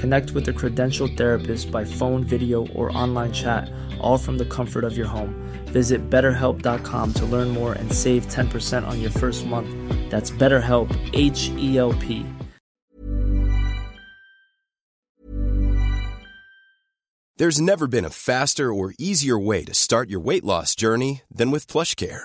Connect with a credentialed therapist by phone, video, or online chat, all from the comfort of your home. Visit betterhelp.com to learn more and save 10% on your first month. That's BetterHelp, H E L P. There's never been a faster or easier way to start your weight loss journey than with PlushCare.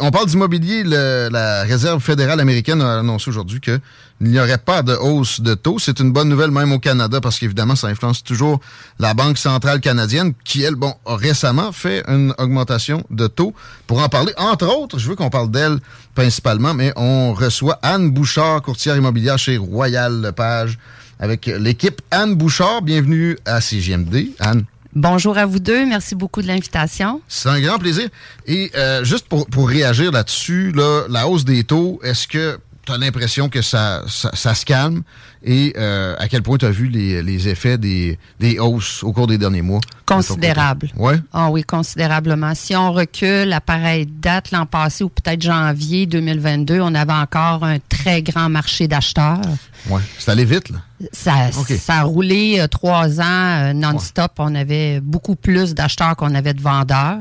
On parle d'immobilier, la Réserve fédérale américaine a annoncé aujourd'hui qu'il n'y aurait pas de hausse de taux. C'est une bonne nouvelle même au Canada parce qu'évidemment, ça influence toujours la Banque centrale canadienne qui, elle, bon, a récemment fait une augmentation de taux. Pour en parler, entre autres, je veux qu'on parle d'elle principalement, mais on reçoit Anne Bouchard, courtière immobilière chez Royal Lepage, avec l'équipe Anne Bouchard. Bienvenue à CGMD. Anne. Bonjour à vous deux. Merci beaucoup de l'invitation. C'est un grand plaisir. Et euh, juste pour, pour réagir là-dessus, là, la hausse des taux, est-ce que tu as l'impression que ça, ça se calme? Et euh, à quel point tu as vu les, les effets des, des hausses au cours des derniers mois? Considérable. Oui. Ah oui, considérablement. Si on recule à pareille date l'an passé ou peut-être janvier 2022, on avait encore un très grand marché d'acheteurs. Ouais. C'est allé vite, là? Ça, ça a roulé euh, trois ans euh, non-stop. On avait beaucoup plus d'acheteurs qu'on avait de vendeurs.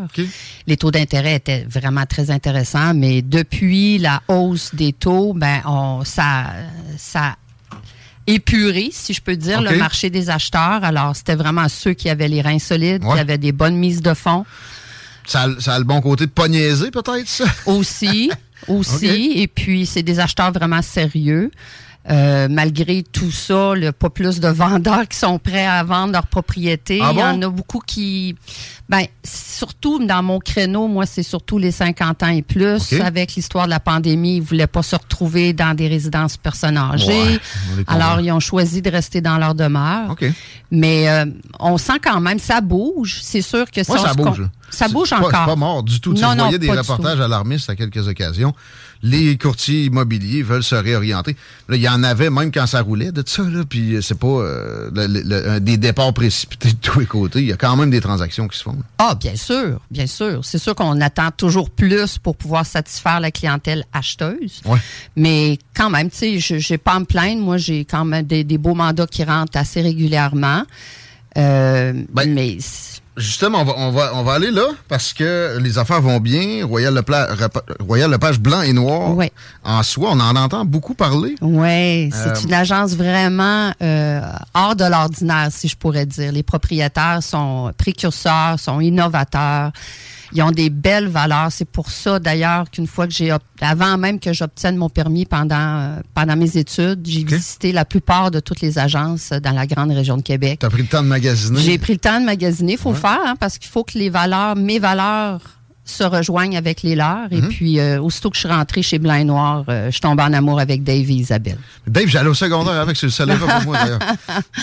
Les taux d'intérêt étaient vraiment très intéressants, mais depuis la hausse des taux, ben on ça ça a épuré, si je peux dire, le marché des acheteurs. Alors, c'était vraiment ceux qui avaient les reins solides, Ouais. qui avaient des bonnes mises de fonds. Ça a, ça a le bon côté de pas niaiser, peut-être, ça? aussi, aussi. Et puis, c'est des acheteurs vraiment sérieux. Euh, malgré tout ça, il n'y a pas plus de vendeurs qui sont prêts à vendre leur propriété. Ah Il y en a beaucoup qui... Ben, surtout dans mon créneau, moi, c'est surtout les 50 ans et plus. Avec l'histoire de la pandémie, ils ne voulaient pas se retrouver dans des résidences personnes âgées. Ouais. Alors, ils ont choisi de rester dans leur demeure. Mais euh, on sent quand même, ça bouge. C'est sûr que Ouais, ça se bouge. Ça bouge pas- encore. Pas mort du tout. Tu Non, je non, voyais des reportages alarmistes à quelques occasions. Les courtiers immobiliers veulent se réorienter. Là, il y en avait même quand ça roulait de ça, là, puis euh, c'est pas euh, le- le- le- des départs précipités de tous les côtés. Il y a quand même des transactions qui se font. là. Ah, bien sûr, bien sûr. C'est sûr qu'on attend toujours plus pour pouvoir satisfaire la clientèle acheteuse. Ouais. Mais quand même, tu sais, je j'ai pas à me plaindre. Moi, j'ai quand même des, des beaux mandats qui rentrent assez régulièrement. Euh, Ben, mais Justement, on va, on, va, on va aller là parce que les affaires vont bien. Royal, Lepla- Royal Lepage blanc et noir, Ouais. en soi, on en entend beaucoup parler. ouais, c'est Euh, une agence vraiment euh, hors de l'ordinaire, si je pourrais dire. Les propriétaires sont précurseurs, sont innovateurs. Ils ont des belles valeurs. C'est pour ça, d'ailleurs, qu'une fois que j'ai, avant même que j'obtienne mon permis pendant, euh, pendant mes études, j'ai visité la plupart de toutes les agences dans la grande région de Québec. Tu as pris le temps de magasiner? J'ai pris le temps de magasiner. Il faut le faire, hein, parce qu'il faut que les valeurs, mes valeurs se rejoignent avec les leurs. Et Mhm. puis, euh, aussitôt que je suis rentrée chez Blanc et Noir, euh, je tombe en amour avec Dave et Isabelle. Dave, j'allais au secondaire avec, ça ne pas pour moi d'ailleurs.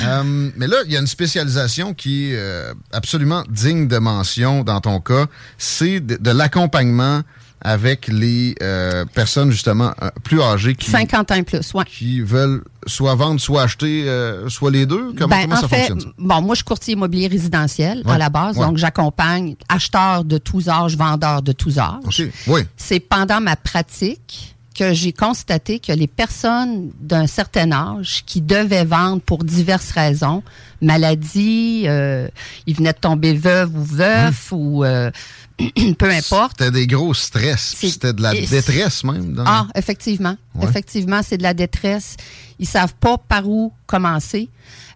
Euh, mais là, il y a une spécialisation qui est euh, absolument digne de mention dans ton cas. C'est de, de l'accompagnement avec les euh, personnes justement euh, plus âgées qui, 50 ans et plus, ouais. qui veulent soit vendre, soit acheter, euh, soit les deux? Comment, Ben, comment en ça fait, fonctionne? ça? bon, moi, je suis courtier immobilier résidentiel Ouais, à la base, ouais. donc j'accompagne acheteurs de tous âges, vendeurs de tous âges. Oui. C'est pendant ma pratique que j'ai constaté que les personnes d'un certain âge qui devaient vendre pour diverses raisons, maladie, euh, ils venaient de tomber veuve ou veuf ou euh, peu importe. C'était des gros stress. C'était de la détresse même. Dans... Ah, effectivement. Ouais. Effectivement, c'est de la détresse. Ils savent pas par où commencer.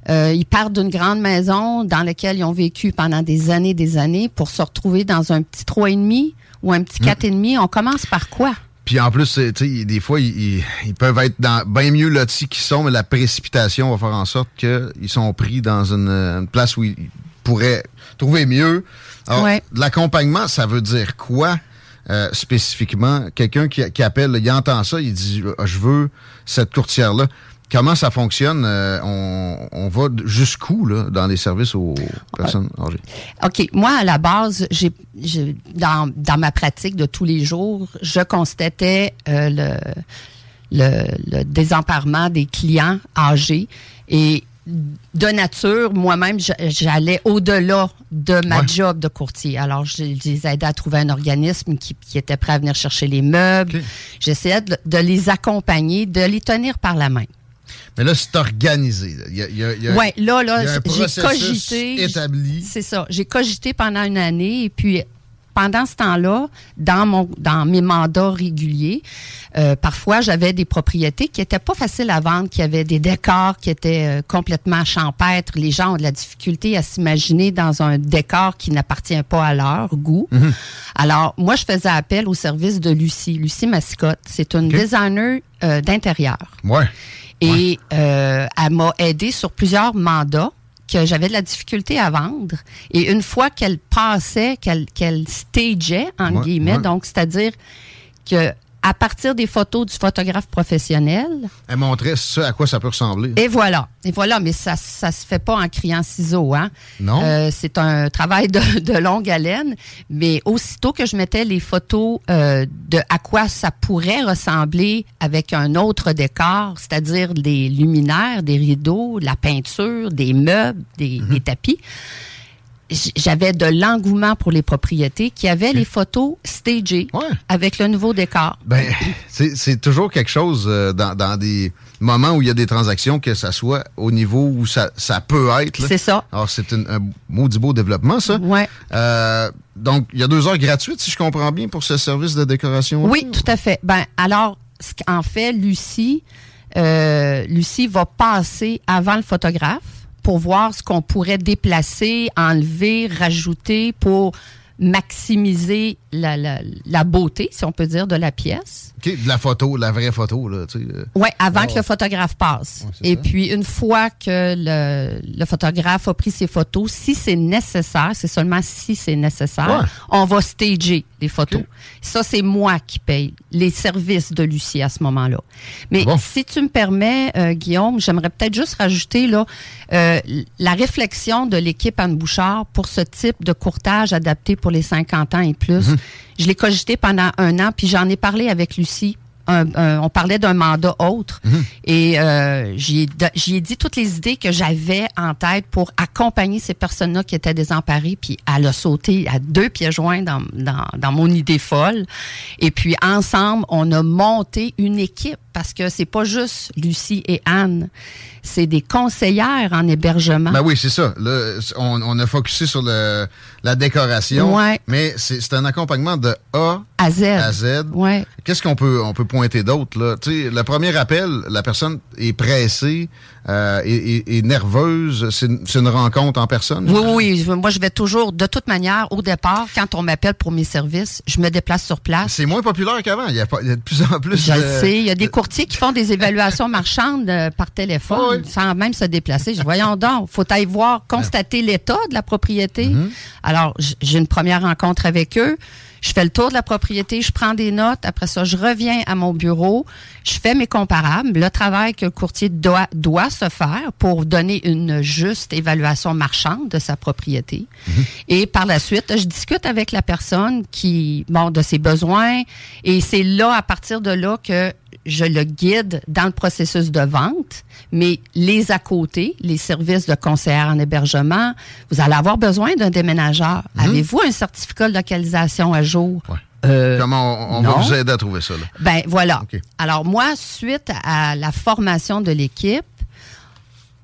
Euh, ils partent d'une grande maison dans laquelle ils ont vécu pendant des années, des années, pour se retrouver dans un petit trois et demi ou un petit quatre et demi. On commence par quoi? Puis en plus, des fois, ils peuvent être dans bien mieux lotis qu'ils sont, mais la précipitation va faire en sorte qu'ils sont pris dans une, une place où ils pourraient trouver mieux. Alors, Ouais. l'accompagnement, ça veut dire quoi euh, spécifiquement? Quelqu'un qui, qui appelle, il entend ça, il dit Ah, Je veux cette courtière-là. Comment ça fonctionne? Euh, on, on va jusqu'où là, dans les services aux personnes âgées? OK. Moi, à la base, j'ai, j'ai- dans, dans ma pratique de tous les jours, je constatais euh, le, le, le désemparement des clients âgés. Et de nature, moi-même, j'allais au-delà de ma Ouais. job de courtier. Alors, je, les aidais à trouver un organisme qui, qui était prêt à venir chercher les meubles. J'essayais de, de les accompagner, de les tenir par la main. Mais là, c'est organisé. Ouais, là, là, j'ai cogité. établi. C'est ça. J'ai cogité pendant une année et puis pendant ce temps-là, dans mon dans mes mandats réguliers, euh, parfois j'avais des propriétés qui étaient pas faciles à vendre, qui avaient des décors qui étaient euh, complètement champêtres. Les gens ont de la difficulté à s'imaginer dans un décor qui n'appartient pas à leur goût. Alors moi, je faisais appel au service de Lucie, Lucie Mascotte. C'est une designer euh, d'intérieur. Ouais. Et euh, elle m'a aidé sur plusieurs mandats que j'avais de la difficulté à vendre. Et une fois qu'elle passait, qu'elle qu'elle stageait, en Ouais, guillemets, ouais. donc c'est-à-dire que à partir des photos du photographe professionnel, Elle montrait ce à quoi ça peut ressembler. et voilà, et voilà, mais ça ça se fait pas en criant ciseaux, hein. Non? Euh, c'est un travail de, de longue haleine, mais aussitôt que je mettais les photos euh, de à quoi ça pourrait ressembler avec un autre décor, c'est-à-dire des luminaires, des rideaux, la peinture, des meubles, des, Mhm. des tapis, j'avais de l'engouement pour les propriétés qui avaient les photos stagées Ouais. avec le nouveau décor. Ben, c'est c'est toujours quelque chose euh, dans, dans des moments où il y a des transactions, que ça soit au niveau où ça, ça peut être. C'est ça. Alors, c'est une- un maudit beau développement, ça. Ouais. Euh, donc, il y a deux heures gratuites, si je comprends bien, pour ce service de décoration. Oui, tout à fait. Ben alors, ce qu'en fait, Lucie, euh, Lucie va passer avant le photographe pour voir ce qu'on pourrait déplacer, enlever, rajouter pour maximiser la, la, la beauté, si on peut dire, de la pièce. OK, de la photo, la vraie photo, là, tu sais. euh. Ouais, avant que le photographe passe. Ouais, Et ça. puis, une fois que le, le photographe a pris ses photos, si c'est nécessaire, c'est seulement si c'est nécessaire, Ouais. on va stager les photos. Ça, c'est moi qui paye les services de Lucie à ce moment-là. Mais Bon. si tu me permets, euh, Guillaume, j'aimerais peut-être juste rajouter là euh, la réflexion de l'équipe Anne Bouchard pour ce type de courtage adapté pour les 50 ans et plus. Mhm. Je l'ai cogité pendant un an, puis j'en ai parlé avec Lucie. Un- un- on parlait d'un mandat autre Mhm. et euh, j'y ai, dit toutes les idées que j'avais en tête pour accompagner ces personnes-là qui étaient désemparées, puis elle a sauté à deux pieds joints dans, dans, dans mon idée folle. Et puis ensemble, on a monté une équipe parce que c'est pas juste Lucie et Anne, c'est des conseillères en hébergement. Ben oui, c'est ça. Là, on, on a focusé sur le, la décoration. Ouais. Mais c'est c'est un accompagnement de A à Z. à Z. Ouais. Qu'est-ce qu'on peut, on peut pointer d'autre, là? Tu sais, le premier appel, la personne est pressée euh, et- et nerveuse. C'est une, c'est une rencontre en personne? Oui, oui, Moi, je vais toujours, de toute manière, au départ, quand on m'appelle pour mes services, je me déplace sur place. C'est moins populaire qu'avant. Il y, a pas- il y a de plus en plus. Je le euh, sais. Il y a des courtiers qui font des évaluations marchandes euh, par téléphone oui. sans même se déplacer. Je voyons donc, faut aller voir, constater l'état de la propriété. Mm-hmm. Alors, j'ai une première rencontre avec eux. Je fais le tour de la propriété, je prends des notes. Après ça, je reviens à mon bureau, je fais mes comparables, le travail que le courtier doit, doit se faire pour donner une juste évaluation marchande de sa propriété. Mhm. Et par la suite, je discute avec la personne qui, bon, de ses besoins. Et c'est là, à partir de là, que je le guide dans le processus de vente, mais les à côté, les services de conseillère en hébergement, vous allez avoir besoin d'un déménageur. Avez-vous un certificat de localisation à jour? Ouais. Euh, Comment on, on va vous aider à trouver ça? Là? Ben voilà. Alors moi, suite à la formation de l'équipe,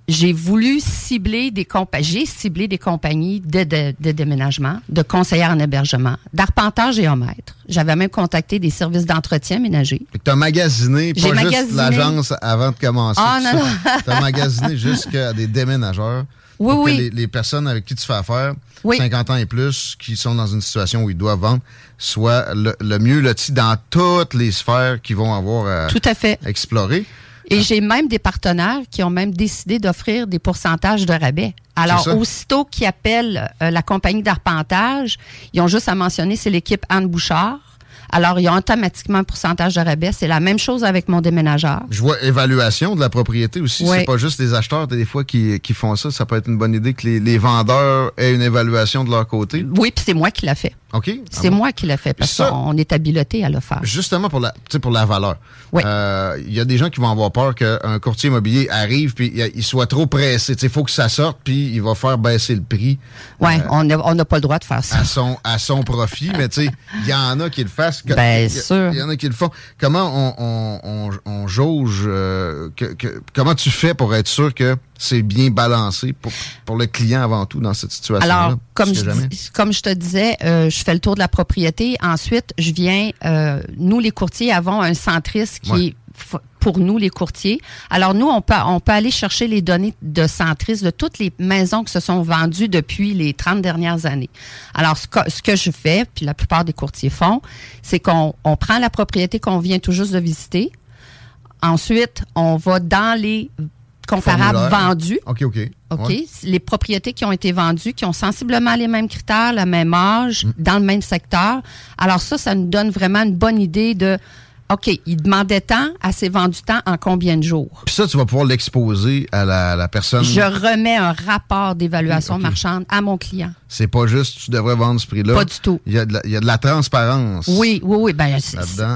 j'ai voulu cibler des compagnies, j'ai ciblé des compagnies de, de- de déménagement, de conseillères en hébergement, d'arpenteurs géomètres. J'avais même contacté des services d'entretien ménager. Tu as magasiné, pas juste l'agence avant de commencer. Ah, non, non. Tu as magasiné jusqu'à des déménageurs. Oui, pour que oui. les, les personnes avec qui tu fais affaire, Oui. 50 ans et plus, qui sont dans une situation où ils doivent vendre, soient le, le mieux lotis dans toutes les sphères qu'ils vont avoir à Tout à fait. explorer. Et j'ai même des partenaires qui ont même décidé d'offrir des pourcentages de rabais. Alors, aussitôt qu'ils appellent euh, la compagnie d'arpentage, ils ont juste à mentionner c'est l'équipe Anne Bouchard. Alors, ils ont automatiquement un pourcentage de rabais. C'est la même chose avec mon déménageur. Je vois évaluation de la propriété aussi. Oui. C'est pas juste les acheteurs des fois qui, qui font ça. Ça peut être une bonne idée que les, les vendeurs aient une évaluation de leur côté. Oui, puis c'est moi qui l'a fait. OK? C'est Ah bon? moi qui l'a fait parce qu'on est habilité à le faire. Justement pour la, pour la valeur. Oui. Euh, Il y a des gens qui vont avoir peur qu'un courtier immobilier arrive puis il- il soit trop pressé. Il faut que ça sorte puis il va faire baisser le prix Oui, euh, on n'a on pas le droit de faire ça. à son à son profit. Mais tu sais, il y en a qui le fassent. Ben, a- sûr. Il y en a qui le font. Comment on, on, on, on jauge euh, que, que- comment tu fais pour être sûr que c'est bien balancé pour, pour le client avant tout dans cette situation-là? Alors, comme je, dis- comme je te disais, euh, je fais le tour de la propriété. Ensuite, je viens, euh, nous les courtiers avons un centriste qui Ouais. est pour nous les courtiers. Alors nous, on peut, on peut aller chercher les données de centriste de toutes les maisons qui se sont vendues depuis les 30 dernières années. Alors, ce que, ce que je fais, puis la plupart des courtiers font, c'est qu'on on prend la propriété qu'on vient tout juste de visiter. Ensuite, on va dans les comparables Formulaire. vendus. OK, OK. OK? Ouais. Les propriétés qui ont été vendues, qui ont sensiblement les mêmes critères, le même âge, Mm. dans le même secteur. Alors ça, ça nous donne vraiment une bonne idée de, OK, il demandait tant, à ses vendu tant en combien de jours? Puis ça, tu vas pouvoir l'exposer à la, la personne. Je remets un rapport d'évaluation marchande à mon client. C'est pas juste tu devrais vendre ce prix-là. Pas du tout. Il y a de la, il y a de la transparence. Oui, oui, oui. Ben,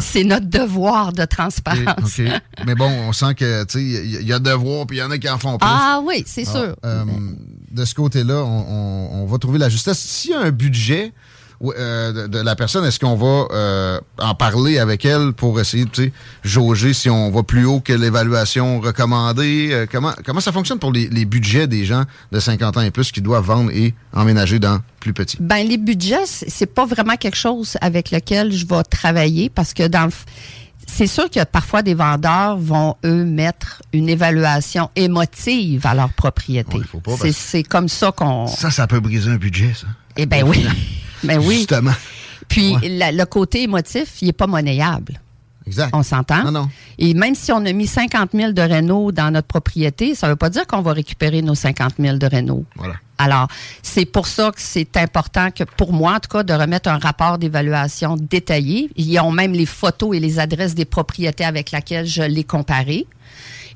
c'est- notre devoir de transparence. OK. Mais bon, on sent que tu sais, il y y, a devoir, puis il y en a qui en font plus. Ah oui, c'est Ah, sûr. euh, de ce côté-là, on, on- on va trouver la justesse. S'il y a un budget de, de la personne, est-ce qu'on va euh, en parler avec elle pour essayer de jauger si on va plus haut que l'évaluation recommandée? Euh, comment, comment ça fonctionne pour les, les budgets des gens de 50 ans et plus qui doivent vendre et emménager dans plus petit? Ben les budgets, c'est pas vraiment quelque chose avec lequel je vais travailler parce que dans le c'est sûr que parfois des vendeurs vont eux mettre une évaluation émotive à leur propriété. Ouais, c'est comme ça qu'on Ça, ça peut briser un budget, ça. Eh ben oui. ben oui. Justement. Puis Ouais. la- le côté émotif, il est pas monnayable. Exact. On s'entend? Non, non. Et même si on a mis 50 000 de Renault dans notre propriété, ça veut pas dire qu'on va récupérer nos 50 000 de Renault. Voilà. Alors, c'est pour ça que c'est important que, pour moi, en tout cas, de remettre un rapport d'évaluation détaillé. Ils ont même les photos et les adresses des propriétés avec lesquelles je les comparais.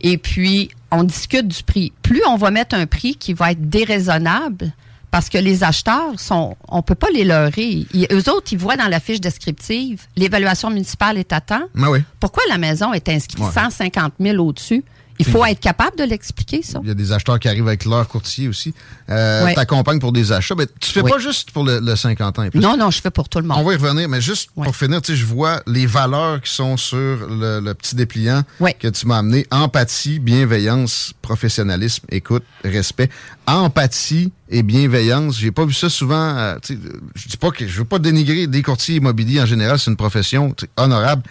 Et puis, on discute du prix. Plus on va mettre un prix qui va être déraisonnable, parce que les acheteurs sont, on peut pas les leurrer. Ils- eux autres, ils voient dans la fiche descriptive, l'évaluation municipale est à temps. Oui. Pourquoi la maison est inscrite Ouais. 150 000 au-dessus? Il faut être capable de l'expliquer, ça. Il y a des acheteurs qui arrivent avec leur courtier aussi. Euh, Ouais. T'accompagnes pour des achats. Mais tu fais pas juste pour le, le 50 ans et plus. Non, non, je fais pour tout le monde. On va y revenir, mais juste Ouais. pour finir, je vois les valeurs qui sont sur le, le petit dépliant que tu m'as amené. Empathie, bienveillance, professionnalisme, écoute, respect. Empathie et bienveillance, j'ai pas vu ça souvent. euh, je dis pas que je veux pas dénigrer des courtiers immobiliers en général, c'est une profession honorable,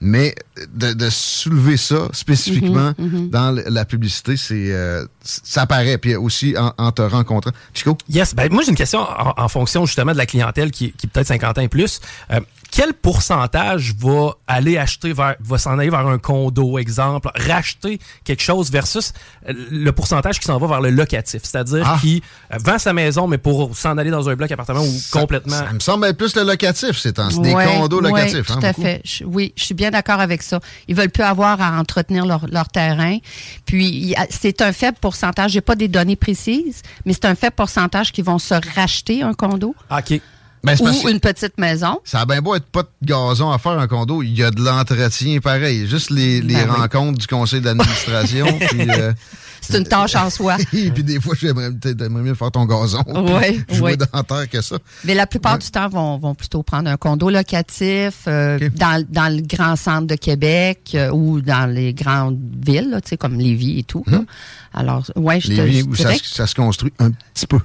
mais de, de soulever ça spécifiquement Mhm, dans l- la publicité, c'est euh, ça paraît, puis aussi en, te rencontrant. Chico? Yes, ben moi j'ai une question en, fonction justement de la clientèle qui, qui est peut-être 50 ans et plus. Euh, quel pourcentage va aller acheter vers, va s'en aller vers un condo, exemple, racheter quelque chose versus euh, le pourcentage qui s'en va vers le locatif, c'est-à-dire ah. qui euh, vend sa maison, mais pour s'en aller dans un bloc appartement ou complètement. Ça me semble être plus le locatif, c'est des condos locatifs. Oui, tout hein, à fait. oui, je suis bien d'accord avec ça. Ils veulent plus avoir à entretenir leur, terrain. Puis, c'est un faible pourcentage. J'ai pas des données précises, mais c'est un faible pourcentage qui vont se racheter un condo. Ah, OK. Ben, ou une petite maison. Ça a bien beau être pas de gazon à faire un condo, il y a de l'entretien pareil. Juste les, ben rencontres du conseil d'administration. Euh, c'est une tâche en soi. Et puis des fois, j'aimerais mieux faire ton gazon. Oui, oui. dans terre que ça. Mais la plupart du temps, vont, vont plutôt prendre un condo locatif euh, dans, dans, le grand centre de Québec euh, ou dans les grandes villes, là, comme Lévis et tout. Hum. Alors, ouais, je Lévis, te, ça, ça se construit un petit peu.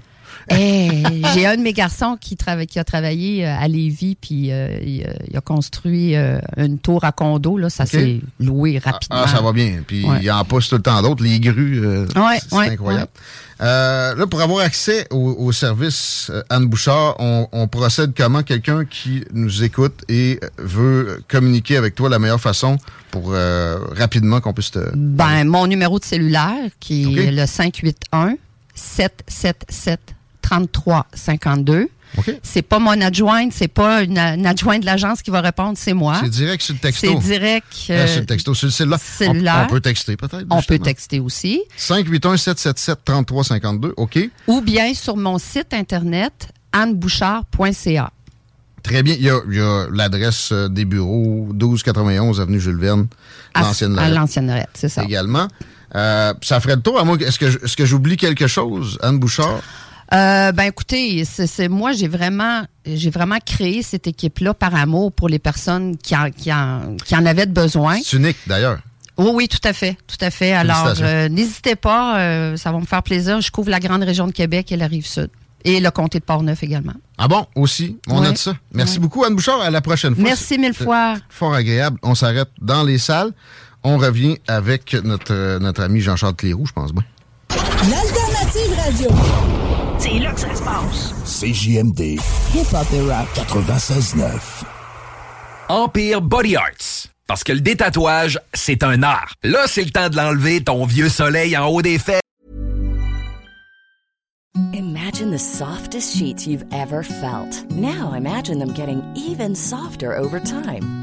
J'ai un de mes garçons qui, qui a travaillé euh, à Lévis, puis euh, euh, il, a construit une tour à condo. Là, ça s'est loué ah, rapidement. Ah, ça va bien. Puis il en pousse tout le temps d'autres. Les grues, c'est incroyable. là, pour avoir accès au, service Anne Bouchard, on, procède comment? Quelqu'un qui nous écoute et veut communiquer avec toi la meilleure façon pour rapidement qu'on puisse te... Ben, mon numéro de cellulaire, qui est le 581 777 3352. Okay. C'est pas mon adjointe, c'est pas une, adjointe de l'agence qui va répondre, c'est moi. C'est direct sur le texto. C'est direct. Euh, sur le texto, sur le cellulaire. On, peut texter peut-être. On peut texter aussi. 581-777-3352, OK. Ou bien sur mon site internet, annebouchard.ca. Très bien. Il y a, l'adresse euh, des bureaux, 1291 Avenue Jules Verne, l'ancienne À l'ancienne c'est ça. Également. Euh, ça ferait le tour à moi. Est-ce que, est-ce que j'oublie quelque chose, Anne Bouchard? Euh, ben écoutez, c'est moi j'ai vraiment j'ai vraiment créé cette équipe-là par amour pour les personnes qui en, qui en, qui en avaient besoin. C'est unique d'ailleurs. Oui, oui, tout à fait, tout à fait. Alors, euh, n'hésitez pas, euh, ça va me faire plaisir. Je couvre la grande région de Québec et la rive sud. Et le comté de Portneuf également. Ah bon, aussi, on note ça. Merci beaucoup, Anne Bouchard. À la prochaine fois. Merci mille fois. Fort agréable. On s'arrête dans les salles. On revient avec notre, notre ami Jean-Charles Cléroux, je pense bien. L'alternative radio. C'est là que ça se passe. CJMD. Hip-hop et rap. 96.9. Empire Body Arts. Parce que le détatouage, c'est un art. Là, c'est le temps de l'enlever, ton vieux soleil en haut des fesses. Imagine the softest sheets you've ever felt. Now imagine them getting even softer over time.